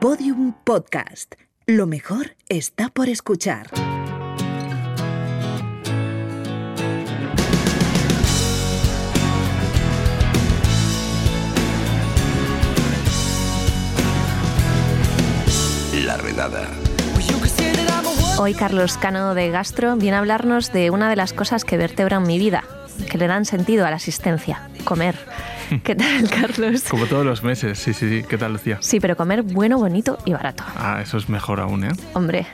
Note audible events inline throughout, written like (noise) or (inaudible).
Podium Podcast. Lo mejor está por escuchar. La redada. Hoy Carlos Cano de Gastro viene a hablarnos de una de las cosas que vertebran mi vida, que le dan sentido a la existencia, comer. (laughs) ¿Qué tal, Carlos? Como todos los meses, sí, sí, sí. ¿Qué tal, Lucía? Sí, pero comer bueno, bonito y barato. Ah, eso es mejor aún, ¿eh? Hombre,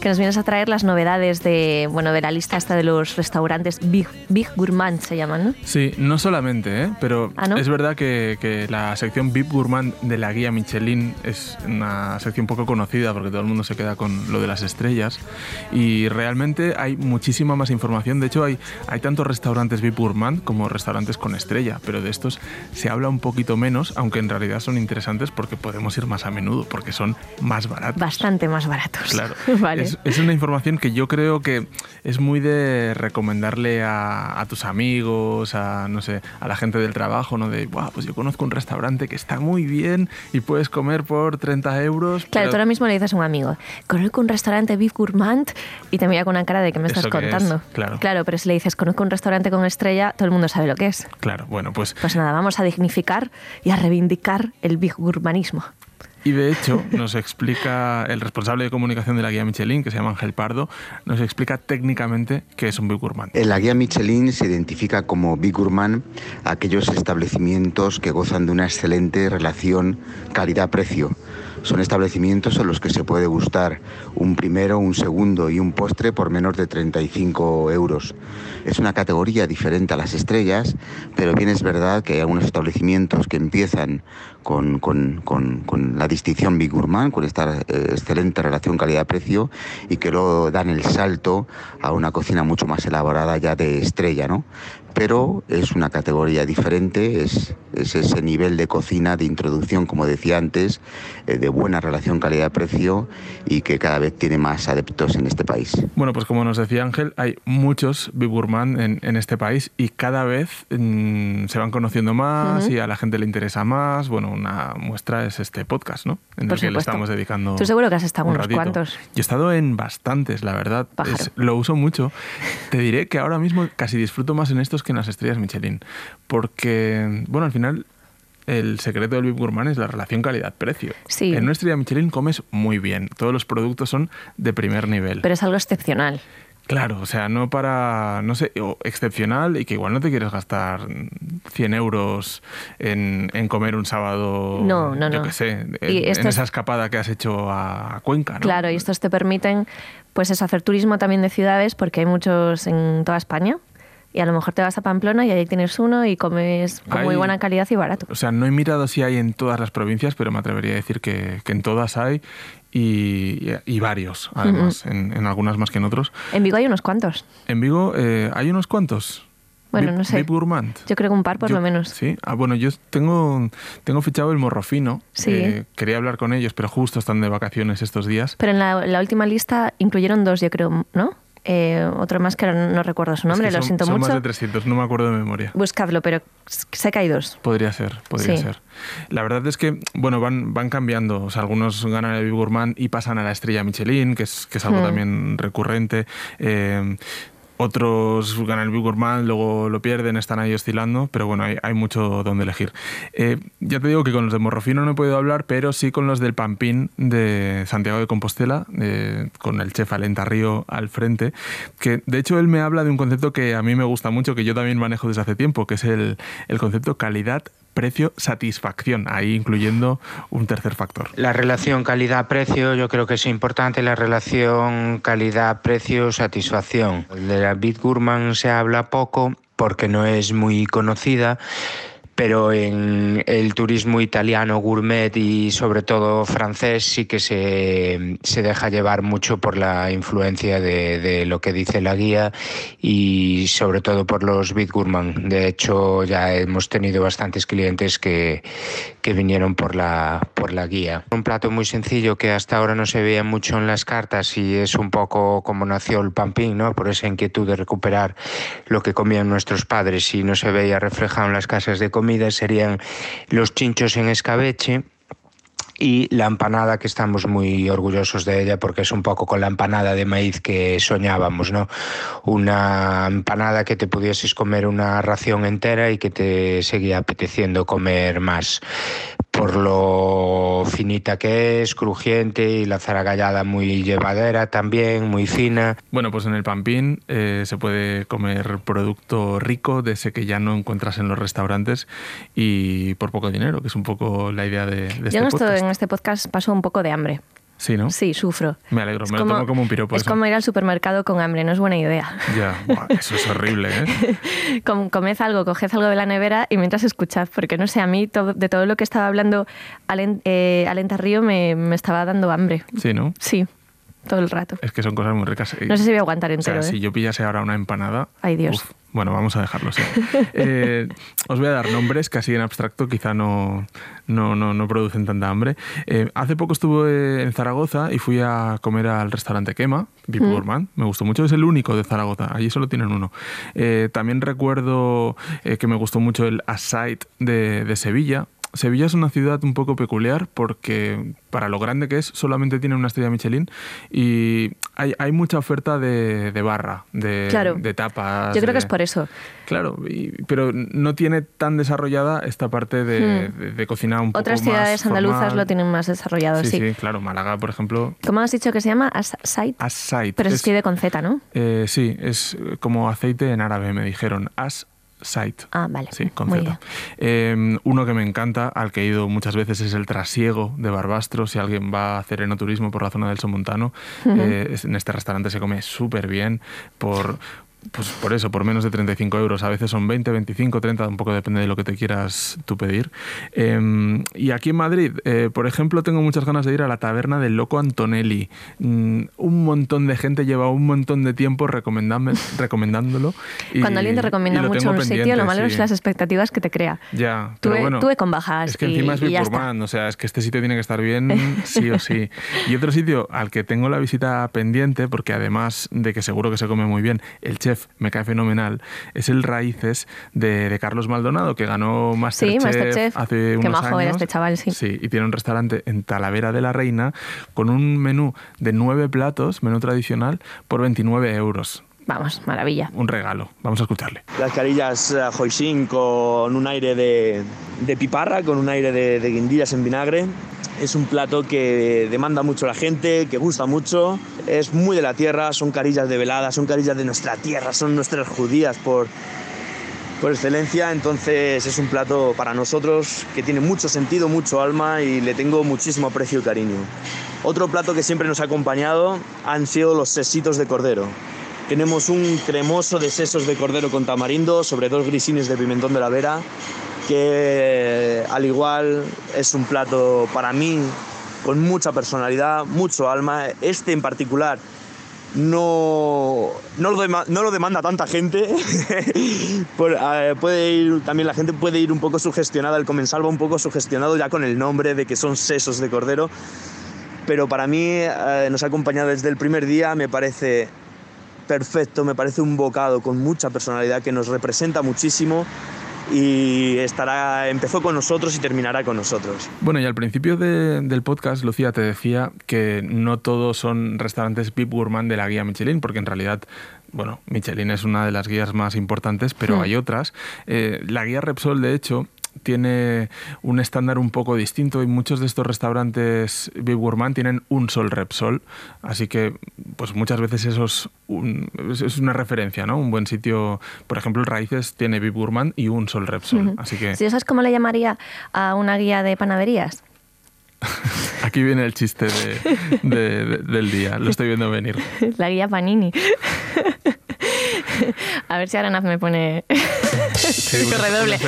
que nos vienes a traer las novedades de, bueno, de la lista esta de los restaurantes Big, Big Gourmand se llaman, ¿no? Sí, no solamente, ¿eh? pero ¿Ah, no? es verdad que, que la sección Big Gourmand de la guía Michelin es una sección poco conocida porque todo el mundo se queda con lo de las estrellas y realmente hay muchísima más información. De hecho, hay, hay tantos restaurantes Big Gourmand como restaurantes con estrella, pero de estos se habla un poquito menos, aunque en realidad son interesantes porque podemos ir más a menudo, porque son más baratos. Bastante más baratos. Claro. (laughs) vale. Es, es una información que yo creo que es muy de recomendarle a, a tus amigos, a no sé, a la gente del trabajo, ¿no? De, "Buah, pues yo conozco un restaurante que está muy bien y puedes comer por 30 euros. Claro, pero- tú ahora mismo le dices a un amigo, conozco un restaurante Big Gourmand y te mira con una cara de que me estás ¿Eso qué es? contando. Claro. Claro, pero si le dices, conozco un restaurante con estrella, todo el mundo sabe lo que es. Claro, bueno, pues Pues nada, vamos a dignificar y a reivindicar el Big Gourmanismo. Y de hecho, nos explica el responsable de comunicación de la guía Michelin, que se llama Ángel Pardo, nos explica técnicamente qué es un Big Gourmand. En la guía Michelin se identifica como Big Gourmand aquellos establecimientos que gozan de una excelente relación calidad-precio. Son establecimientos en los que se puede gustar un primero, un segundo y un postre por menos de 35 euros. Es una categoría diferente a las estrellas, pero bien es verdad que hay algunos establecimientos que empiezan con, la distinción Big Gourmand, con esta eh, excelente relación calidad-precio y que luego dan el salto a una cocina mucho más elaborada ya de estrella, ¿no? Pero es una categoría diferente, es, es ese nivel de cocina, de introducción, como decía antes, eh, de buena relación calidad-precio y que cada vez tiene más adeptos en este país. Bueno, pues como nos decía Ángel, hay muchos Big Gourmand en, en este país y cada vez mm, se van conociendo más y a la gente le interesa más. Bueno, una muestra es este podcast, ¿no? En Por el que le supuesto. estamos dedicando. Tú seguro que has estado en un unos ratito. cuantos. Yo he estado en bastantes, la verdad. Es- lo uso mucho. Te diré que ahora mismo casi disfruto más en estos que en las estrellas Michelin. Porque, bueno, al final. El secreto del Big Gourmand es la relación calidad-precio. Sí. En una estrella Michelin comes muy bien. Todos los productos son de primer nivel. Pero es algo excepcional. Claro, o sea, no para, no sé, o excepcional y que igual no te quieres gastar 100 euros en, en comer un sábado, No, no, yo no. qué sé, en, Y esa escapada que has hecho a Cuenca, ¿no? Claro, y estos te permiten, pues eso, hacer turismo también de ciudades, porque hay muchos en toda España. Y a lo mejor te vas a Pamplona y ahí tienes uno y comes con muy buena calidad y barato. O sea, no he mirado si hay en todas las provincias, pero me atrevería a decir que, que en todas hay y, y varios, además, en, en algunas más que en otros. En Vigo hay unos cuantos. En Vigo eh, hay unos cuantos. Bueno, no sé. Vip Gourmand. Yo creo que un par por Yo- lo menos. Sí, ah, bueno, yo tengo, tengo fichado el morrofino. Sí. Eh, quería hablar con ellos, pero justo están de vacaciones estos días. Pero en la, la última lista incluyeron dos, yo creo, ¿no? Eh, otro más que no recuerdo su nombre, Es que lo son- siento son mucho. más de 300, no me acuerdo de memoria. Buscadlo, pero sé que hay dos. Podría ser, podría Sí. ser. La verdad es que, bueno, van, van cambiando. O sea, algunos ganan el Big Gourmand y pasan a la estrella Michelin, que es, que es algo Hmm. también recurrente. Eh, otros ganan el Big luego lo pierden, están ahí oscilando, pero bueno, hay, hay mucho donde elegir. Eh, ya te digo que con los de Morrofino no he podido hablar, pero sí con los del Pampín de Santiago de Compostela, eh, con el chef Alenta Río al frente, que de hecho él me habla de un concepto que a mí me gusta mucho, que yo también manejo desde hace tiempo, que es el, el concepto calidad precio, satisfacción, ahí incluyendo un tercer factor. La relación calidad-precio yo creo que es importante, la relación calidad-precio-satisfacción. De la Bit Gourmand se habla poco porque no es muy conocida, pero en el turismo italiano gourmet y sobre todo francés sí que se, se deja llevar mucho por la influencia de, de lo que dice la guía y sobre todo por los Bit Gourmand. De hecho, ya hemos tenido bastantes clientes que, que vinieron por la, por la guía. Un plato muy sencillo que hasta ahora no se veía mucho en las cartas y es un poco como nació el pampín, ¿no? por esa inquietud de recuperar lo que comían nuestros padres y no se veía reflejado en las casas de comida, serían los chinchos en escabeche y la empanada que estamos muy orgullosos de ella porque es un poco con la empanada de maíz que soñábamos, ¿no? Una empanada que te pudieses comer una ración entera y que te seguía apeteciendo comer más por lo finita que es, crujiente y la zaragallada muy llevadera también, muy fina. Bueno, pues en el Pampín eh, se puede comer producto rico de ese que ya no encuentras en los restaurantes y por poco dinero, que es un poco la idea de, de Yo este en, esto- podcast. en este podcast paso un poco de hambre. Sí, ¿no? Sí, sufro. Me alegro, Es me lo tomo como un piropo Es eso. como ir al supermercado con hambre, no es buena idea. Ya, buah, eso es horrible, ¿eh? (laughs) Com- comed algo, coged algo de la nevera y mientras escuchad, porque no sé, a mí todo- de todo lo que estaba hablando eh, Alenta Río me, me estaba dando hambre. Sí, ¿no? Sí, todo el rato. Es que son cosas muy ricas. No sé si voy a aguantar O entero, sea, ¿eh? si yo pillase ahora una empanada. Ay, Dios. uf, bueno, vamos a dejarlo así. (laughs) Eh, os voy a dar nombres que así en abstracto quizá no, no, no, no producen tanta hambre. Eh, hace poco estuve en Zaragoza y fui a comer al restaurante Quema, VIP Mm. Me gustó mucho, es el único de Zaragoza. Allí solo tienen uno. Eh, también recuerdo eh, que me gustó mucho el Aside de, de Sevilla. Sevilla es una ciudad un poco peculiar porque para lo grande que es solamente tiene una estrella Michelin y hay, hay mucha oferta de, de barra, de, Claro. de tapas. Yo creo que es por eso. Claro, y- pero no tiene tan desarrollada esta parte de, de- de cocina un poco Hmm. Otras más ciudades andaluzas formal. lo tienen más desarrollado, Sí, sí. sí, claro. Málaga, por ejemplo, ¿Cómo has dicho que se llama? As-Site. As-Site. Pero se es- escribe con Z, ¿no? eh, sí, es como aceite en árabe, me dijeron. As-Site. Ah, vale. Sí, con Muy Z. Eh, uno que me encanta, al que he ido muchas veces, es el trasiego de Barbastro. Si alguien va a hacer enoturismo por la zona del Somontano, eh, en este restaurante se come súper bien por... Pues por eso, por menos de 35 euros. A veces son 20, 25, 30, un poco depende de lo que te quieras tú pedir. Eh, y aquí en Madrid, eh, por ejemplo, tengo muchas ganas de ir a la taberna del Loco Antonelli. Mm, un montón de gente lleva un montón de tiempo recomendándolo. y- Cuando alguien te recomienda mucho un sitio, lo malo sí. es las expectativas que te crea. Ya, Tuve, pero bueno. tuve con bajas Es que y, encima es. Gourmand, o sea, es que este sitio tiene que estar bien sí o sí. Y otro sitio al que tengo la visita pendiente, porque además de que seguro que se come muy bien, el chef me cae fenomenal, es el Raíces de, de Carlos Maldonado, que ganó Masterchef, Masterchef. hace Qué unos era años. este chaval, sí. Sí, y tiene un restaurante en Talavera de la Reina con un menú de nueve platos, menú tradicional, por 29 euros. Vamos, maravilla. Un regalo. Vamos a escucharle. Las carillas eh, hoisin con un aire de, de piparra, con un aire de, de guindillas en vinagre. Es un plato que demanda mucho la gente, que gusta mucho. Es muy de la tierra, son carillas de velada, son carillas de nuestra tierra, son nuestras judías por, por excelencia. Entonces es un plato para nosotros que tiene mucho sentido, mucho alma y le tengo muchísimo aprecio y cariño. Otro plato que siempre nos ha acompañado han sido los sesitos de cordero. Tenemos un cremoso de sesos de cordero con tamarindo sobre dos grisines de pimentón de la vera, que al igual es un plato para mí con mucha personalidad, mucho alma. Este en particular no, no, lo, demanda tanta gente. (laughs) Eh, puede ir, también la gente puede ir un poco sugestionada, el comensal va un poco sugestionado ya con el nombre de que son sesos de cordero. Pero para mí eh, nos ha acompañado desde el primer día, me parece perfecto, me parece un bocado con mucha personalidad que nos representa muchísimo y estará, empezó con nosotros y terminará con nosotros. Bueno, y al principio de- del podcast, Lucía te decía que no todos son restaurantes VIP Gourmand de la guía Michelin, porque en realidad, bueno, Michelin es una de las guías más importantes, pero Hmm. hay otras. Eh, la guía Repsol, de hecho, tiene un estándar un poco distinto y muchos de estos restaurantes VIP Gourmand tienen un sol Repsol, así que pues muchas veces eso es, un- es- una referencia, ¿no? Un buen sitio, por ejemplo, Raíces tiene VIP Gourmand y un sol Repsol, así que ¿Sí, ¿Sabes cómo le llamaría a una guía de panaderías? (laughs) Aquí viene el chiste de- de- de- del día, lo estoy viendo venir. (laughs) La guía Panini. (laughs) A ver si Aranaz me pone Sí, (laughs) un- redoble.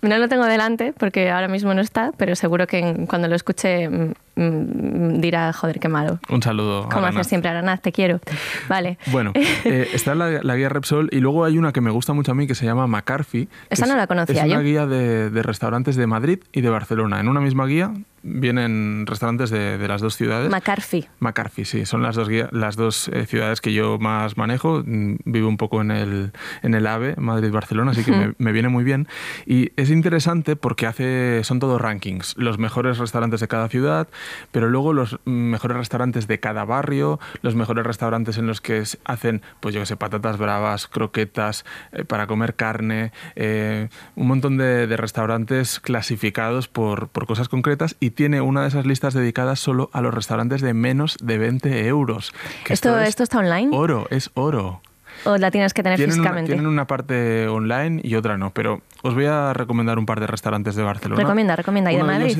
No lo tengo delante porque ahora mismo no está, pero seguro que cuando lo escuche mm, mm, dirá, joder, qué malo. Un saludo. Como haces siempre, Aranaz, te quiero. Vale. Bueno, (laughs) eh, está la, la guía Repsol y luego hay una que me gusta mucho a mí que se llama McCarthy. Esa es- no la conocía Es una yo. guía de, de restaurantes de Madrid y de Barcelona. En una misma guía vienen restaurantes de, las dos ciudades. McCarthy. McCarthy, sí, son las dos, las dos eh, ciudades que yo más manejo. Mm, vivo un poco en el, en el AVE, Madrid-Barcelona, así que me, viene muy bien. Y es interesante porque hace, son todos rankings, los mejores restaurantes de cada ciudad, pero luego los mejores restaurantes de cada barrio, los mejores restaurantes en los que hacen, pues yo qué sé, patatas bravas, croquetas, eh, para comer carne, eh, un montón de, de restaurantes clasificados por, por cosas concretas y tiene una de esas listas dedicadas solo a los restaurantes de menos de 20 euros. ¿Esto, esto, está online? Oro, es oro. ¿O la tienes que tener tienen físicamente? Una, tienen una parte online y otra no, pero os voy a recomendar un par de restaurantes de Barcelona. Recomienda, recomienda. ¿Y de Madrid?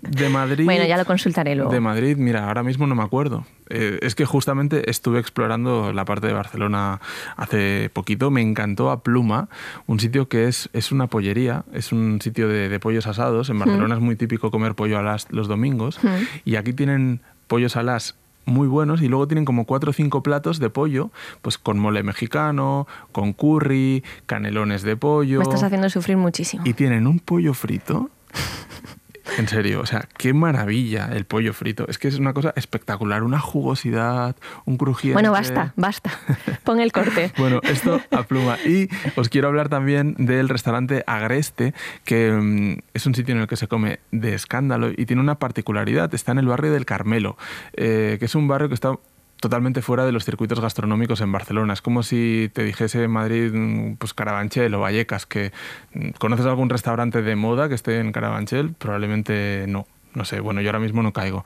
de (laughs) Madrid. bueno, ya lo consultaré luego. De Madrid, mira, ahora mismo no me acuerdo. Eh, es que justamente estuve explorando la parte de Barcelona hace poquito. Me encantó a Pluma, un sitio que es, es una pollería, es un sitio de, pollos asados. En Barcelona es muy típico comer pollo a las, los domingos. Y aquí tienen pollos a las muy buenos y luego tienen como cuatro o cinco platos de pollo, pues con mole mexicano, con curry, canelones de pollo. Me estás haciendo sufrir muchísimo. Y tienen un pollo frito en serio, o sea, qué maravilla el pollo frito. Es que es una cosa espectacular, una jugosidad, un crujiente. Bueno, basta, basta. Pon el corte. (laughs) bueno, esto a pluma. Y os quiero hablar también del restaurante Agreste, que mm, es un sitio en el que se come de escándalo y tiene una particularidad. Está en el barrio del Carmelo, eh, que es un barrio que está totalmente fuera de los circuitos gastronómicos en Barcelona. Es como si te dijese en Madrid, mm, pues Carabanchel o Vallecas, que mm, conoces algún restaurante de moda que esté en Carabanchel, probablemente no no sé, bueno, yo ahora mismo no caigo.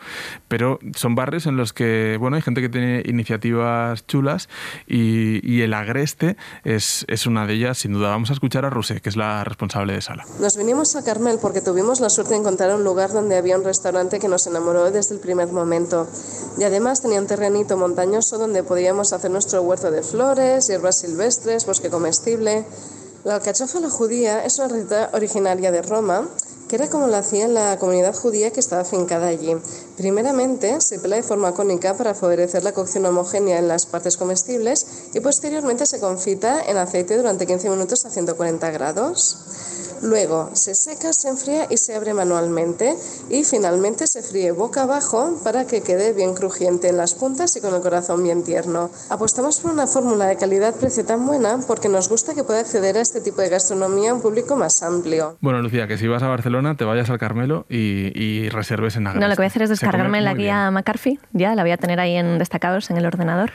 Pero son barrios en los que, bueno, hay gente que tiene iniciativas chulas y, el Agreste es, es, una de ellas, sin duda. Vamos a escuchar a Ruse, que es la responsable de sala. Nos vinimos a Carmel porque tuvimos la suerte de encontrar un lugar donde había un restaurante que nos enamoró desde el primer momento. Y además tenía un terrenito montañoso donde podíamos hacer nuestro huerto de flores, hierbas silvestres, bosque comestible. La alcachofa la judía es una receta originaria de Roma que era como lo hacía la comunidad judía que estaba afincada allí. Primeramente se pela de forma cónica para favorecer la cocción homogénea en las partes comestibles y posteriormente se confita en aceite durante 15 minutos a 140 grados. Luego se seca, se enfría y se abre manualmente y finalmente se fríe boca abajo para que quede bien crujiente en las puntas y con el corazón bien tierno. Apostamos por una fórmula de calidad-precio tan buena porque nos gusta que pueda acceder a este tipo de gastronomía a un público más amplio. Bueno, Lucía, que si vas a Barcelona te vayas al Carmelo y, reserves en Agreste. No, lo que voy a hacer es descargarme la guía McCarthy, ya la voy a tener ahí en destacados en el ordenador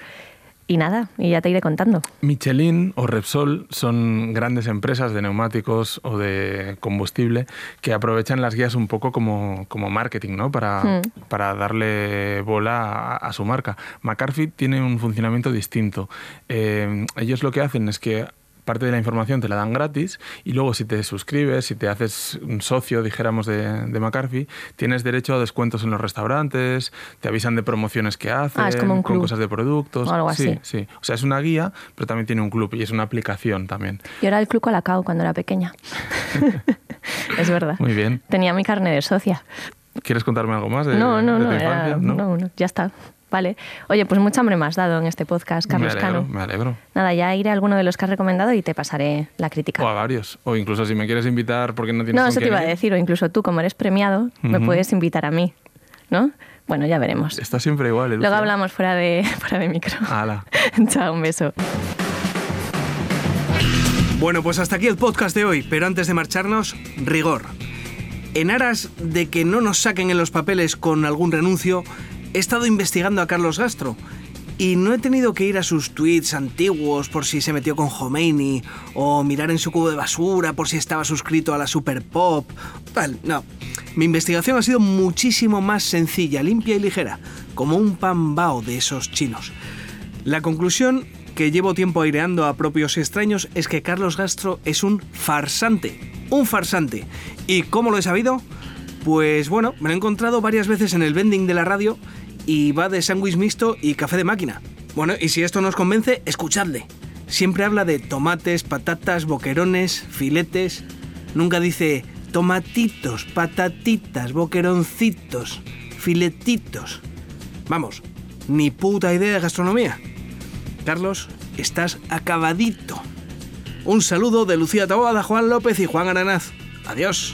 y nada, y ya te iré contando. Michelin o Repsol son grandes empresas de neumáticos o de combustible que aprovechan las guías un poco como, como marketing, ¿no? Para, hmm. para darle bola a, su marca. McCarthy tiene un funcionamiento distinto. Eh, ellos lo que hacen es que parte de la información te la dan gratis y luego si te suscribes, si te haces un socio, dijéramos, de, de McCarthy, tienes derecho a descuentos en los restaurantes, te avisan de promociones que hacen, ah, con cosas de productos. O algo así. Sí, sí. O sea, es una guía, pero también tiene un club y es una aplicación también. Yo era el club Colacao cuando era pequeña. (laughs) es verdad. Muy bien. Tenía mi carne de socia. ¿Quieres contarme algo más de, no, no, de no, infancia? no, no, ya está. Vale. Oye, pues mucha hambre me has dado en este podcast, Carlos me alegro, Cano. Me alegro. Nada, ya iré a alguno de los que has recomendado y te pasaré la crítica. O a varios. O incluso si me quieres invitar porque no tienes No, eso te iba a decir. O incluso tú, como eres premiado, me puedes invitar a mí. ¿No? Bueno, ya veremos. Está siempre igual. Luego hablamos fuera de, (laughs) fuera de micro. Hala. (laughs) Chao, un beso. Bueno, pues hasta aquí el podcast de hoy, pero antes de marcharnos, rigor. En aras de que no nos saquen en los papeles con algún renuncio, he estado investigando a Carlos Gastro y no he tenido que ir a sus tweets antiguos por si se metió con Khomeini o mirar en su cubo de basura por si estaba suscrito a la Super Pop. Tal, no. Mi investigación ha sido muchísimo más sencilla, limpia y ligera, como un pan bao de esos chinos. La conclusión que llevo tiempo aireando a propios extraños es que Carlos Gastro es un farsante. Un farsante. ¿Y cómo lo he sabido? Pues bueno, me lo he encontrado varias veces en el vending de la radio y va de sándwich mixto y café de máquina. Bueno, y si esto nos convence, escuchadle. Siempre habla de tomates, patatas, boquerones, filetes. Nunca dice tomatitos, patatitas, boqueroncitos, filetitos. Vamos, ni puta idea de gastronomía. Carlos, estás acabadito. Un saludo de Lucía Taboada, Juan López y Juan Aranaz. Adiós.